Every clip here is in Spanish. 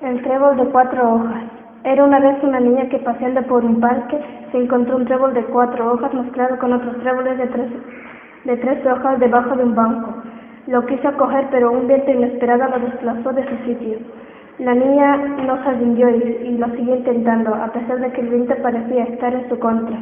El trébol de cuatro hojas. Era una vez una niña que paseando por un parque se encontró un trébol de cuatro hojas mezclado con otros tréboles de tres, de tres hojas debajo de un banco. Lo quiso coger, pero un viento inesperado lo desplazó de su sitio. La niña no se rindió y, lo siguió intentando, a pesar de que el viento parecía estar en su contra.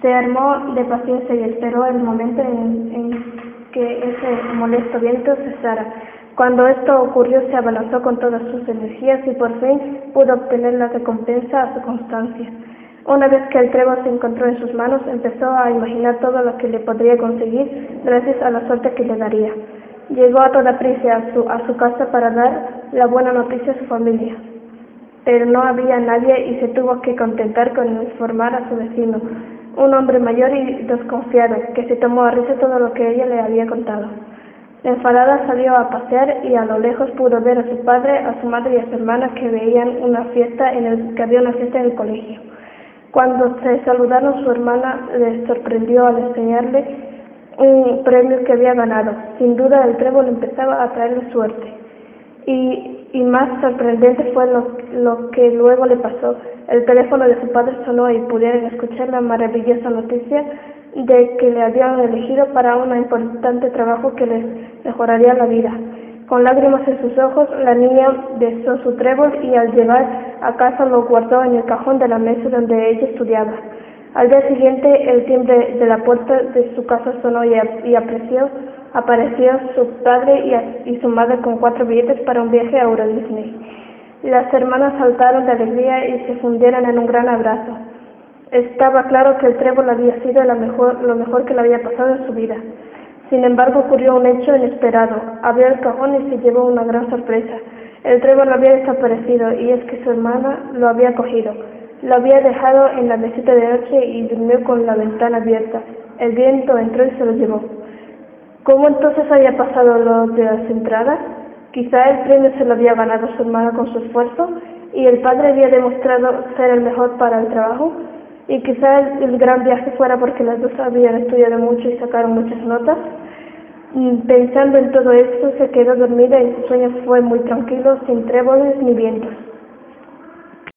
Se armó de paciencia y esperó el momento en, en que ese molesto viento cesara. Cuando esto ocurrió, se abalanzó con todas sus energías y por fin pudo obtener la recompensa a su constancia. Una vez que el trébol se encontró en sus manos, empezó a imaginar todo lo que le podría conseguir gracias a la suerte que le daría. Llegó a toda prisa a su, a su casa para dar la buena noticia a su familia. Pero no había nadie y se tuvo que contentar con informar a su vecino, un hombre mayor y desconfiado, que se tomó a risa todo lo que ella le había contado. Enfadada salió a pasear y a lo lejos pudo ver a su padre, a su madre y a su hermana que veían una fiesta en el, que había una fiesta en el colegio. Cuando se saludaron su hermana le sorprendió al enseñarle un premio que había ganado. Sin duda el trébol empezaba a traerle suerte. Y, y más sorprendente fue lo, lo que luego le pasó. El teléfono de su padre sonó y pudieron escuchar la maravillosa noticia de que le habían elegido para un importante trabajo que les mejoraría la vida. Con lágrimas en sus ojos, la niña besó su trébol y al llegar a casa lo guardó en el cajón de la mesa donde ella estudiaba. Al día siguiente, el timbre de la puerta de su casa sonó y, apareció, apareció su padre y, y, su madre con cuatro billetes para un viaje a Euro Disney. Las hermanas saltaron de alegría y se fundieron en un gran abrazo. Estaba claro que el trébol había sido lo mejor, lo mejor que le había pasado en su vida. Sin embargo, ocurrió un hecho inesperado. Abrió el cajón y se llevó una gran sorpresa. El trébol había desaparecido y es que su hermana lo había cogido. Lo había dejado en la mesita de noche y durmió con la ventana abierta. El viento entró y se lo llevó. ¿Cómo entonces había pasado lo de las entradas? Quizá el premio se lo había ganado su hermana con su esfuerzo y el padre había demostrado ser el mejor para el trabajo y quizá el, gran viaje fuera porque las dos habían estudiado mucho y sacaron muchas notas. Mm, pensando en todo esto, se quedó dormida y su sueño fue muy tranquilo, sin tréboles ni vientos.